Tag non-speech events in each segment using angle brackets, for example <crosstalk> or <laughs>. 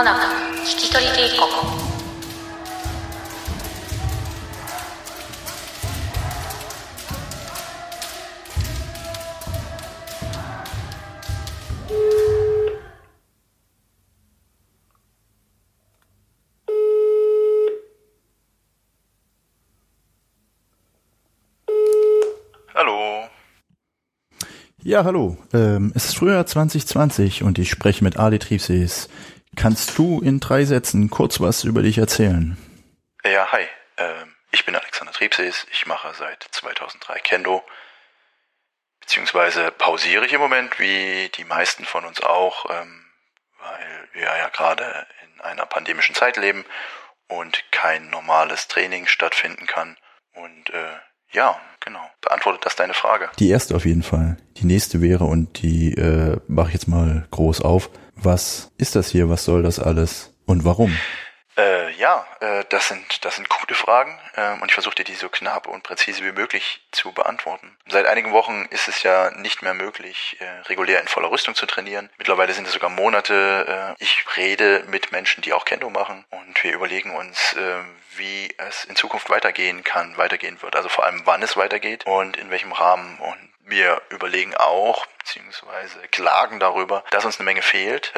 まもなく聞き取り警告Ja, hallo. Ähm, es ist Frühjahr 2020 und ich spreche mit Ali Triebsees. Kannst du in drei Sätzen kurz was über dich erzählen? Ja, hi. Ähm, ich bin Alexander Triebsees. Ich mache seit 2003 Kendo. Beziehungsweise pausiere ich im Moment, wie die meisten von uns auch, ähm, weil wir ja gerade in einer pandemischen Zeit leben und kein normales Training stattfinden kann. Und äh, ja, genau. Beantwortet das deine Frage? Die erste auf jeden Fall. Die nächste wäre, und die äh, mache ich jetzt mal groß auf. Was ist das hier? Was soll das alles? Und warum? Äh, ja, äh, das sind das sind gute Fragen ähm, und ich versuche dir die so knapp und präzise wie möglich zu beantworten. Seit einigen Wochen ist es ja nicht mehr möglich, äh, regulär in voller Rüstung zu trainieren. Mittlerweile sind es sogar Monate. Äh, ich rede mit Menschen, die auch Kendo machen und wir überlegen uns, äh, wie es in Zukunft weitergehen kann, weitergehen wird. Also vor allem, wann es weitergeht und in welchem Rahmen. Und wir überlegen auch, beziehungsweise klagen darüber, dass uns eine Menge fehlt.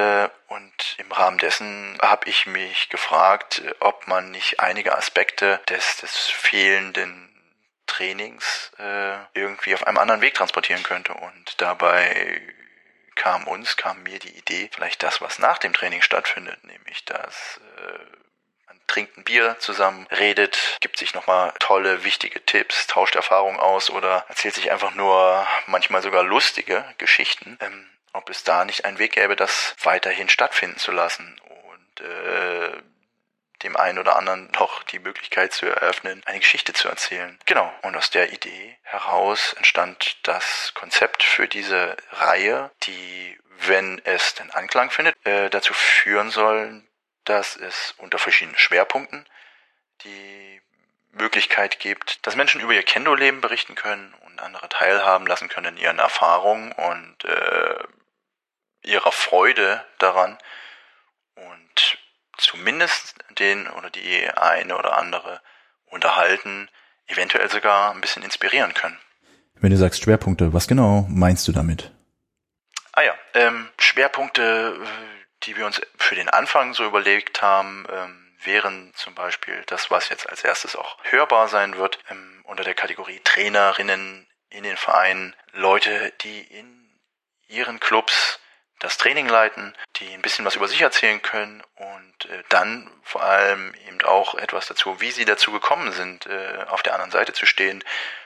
Und im Rahmen dessen habe ich mich gefragt, ob man nicht einige Aspekte des, des fehlenden Trainings äh, irgendwie auf einem anderen Weg transportieren könnte. Und dabei kam uns, kam mir die Idee, vielleicht das, was nach dem Training stattfindet, nämlich das äh, trinkt ein Bier zusammen, redet, gibt sich nochmal tolle, wichtige Tipps, tauscht Erfahrungen aus oder erzählt sich einfach nur manchmal sogar lustige Geschichten. Ähm, ob es da nicht einen Weg gäbe, das weiterhin stattfinden zu lassen und äh, dem einen oder anderen <laughs> doch die Möglichkeit zu eröffnen, eine Geschichte zu erzählen. Genau. Und aus der Idee heraus entstand das Konzept für diese Reihe, die, wenn es den Anklang findet, äh, dazu führen soll, dass es unter verschiedenen Schwerpunkten die Möglichkeit gibt, dass Menschen über ihr Kendo-Leben berichten können und andere teilhaben lassen können in ihren Erfahrungen und äh, ihrer Freude daran und zumindest den oder die eine oder andere unterhalten, eventuell sogar ein bisschen inspirieren können. Wenn du sagst Schwerpunkte, was genau meinst du damit? Ah ja, ähm, Schwerpunkte die wir uns für den Anfang so überlegt haben, ähm, wären zum Beispiel das, was jetzt als erstes auch hörbar sein wird, ähm, unter der Kategorie Trainerinnen in den Vereinen, Leute, die in ihren Clubs das Training leiten, die ein bisschen was über sich erzählen können und äh, dann vor allem eben auch etwas dazu, wie sie dazu gekommen sind, äh, auf der anderen Seite zu stehen,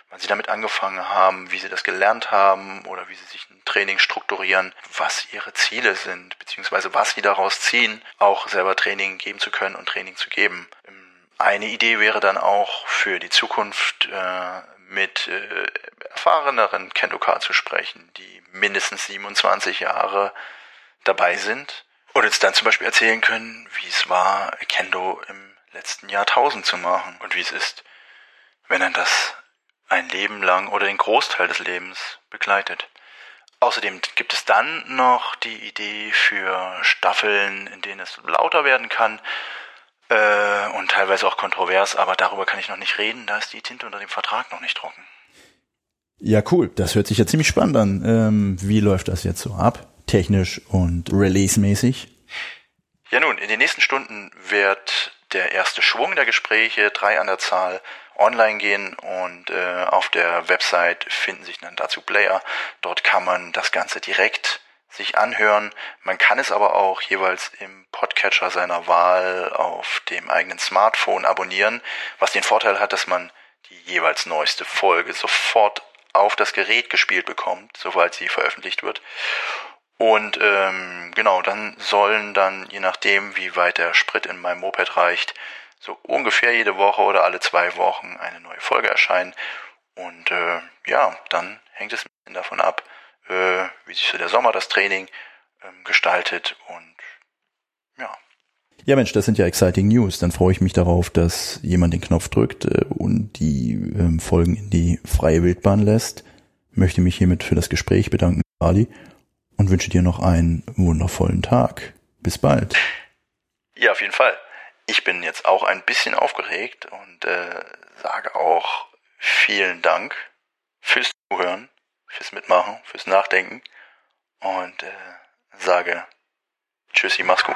wann sie damit angefangen haben, wie sie das gelernt haben oder wie sie sich ein Training strukturieren, was ihre Ziele sind, beziehungsweise was sie daraus ziehen, auch selber Training geben zu können und Training zu geben. Ähm, eine Idee wäre dann auch für die Zukunft äh, mit äh, erfahreneren Kendoka zu sprechen, die mindestens 27 Jahre dabei sind und uns dann zum Beispiel erzählen können, wie es war, Kendo im letzten Jahrtausend zu machen und wie es ist, wenn er das ein Leben lang oder den Großteil des Lebens begleitet. Außerdem gibt es dann noch die Idee für Staffeln, in denen es lauter werden kann äh, und teilweise auch kontrovers, aber darüber kann ich noch nicht reden, da ist die Tinte unter dem Vertrag noch nicht trocken. Ja, cool. Das hört sich ja ziemlich spannend an. Ähm, wie läuft das jetzt so ab? Technisch und release-mäßig? Ja nun, in den nächsten Stunden wird der erste Schwung der Gespräche, drei an der Zahl, online gehen und äh, auf der Website finden sich dann dazu Player. Dort kann man das Ganze direkt sich anhören. Man kann es aber auch jeweils im Podcatcher seiner Wahl auf dem eigenen Smartphone abonnieren, was den Vorteil hat, dass man die jeweils neueste Folge sofort auf das Gerät gespielt bekommt, sobald sie veröffentlicht wird. Und ähm, genau, dann sollen dann, je nachdem, wie weit der Sprit in meinem Moped reicht, so ungefähr jede Woche oder alle zwei Wochen eine neue Folge erscheinen. Und äh, ja, dann hängt es wie sich so der Sommer das Training ähm, gestaltet und ja. Ja Mensch, das sind ja exciting News. Dann freue ich mich darauf, dass jemand den Knopf drückt äh, und die ähm, Folgen in die freie Wildbahn lässt. Möchte mich hiermit für das Gespräch bedanken, Ali, und wünsche dir noch einen wundervollen Tag. Bis bald. Ja, auf jeden Fall. Ich bin jetzt auch ein bisschen aufgeregt und äh, sage auch vielen Dank fürs Zuhören, fürs Mitmachen, fürs Nachdenken und äh, sage Tschüssi, mach's gut.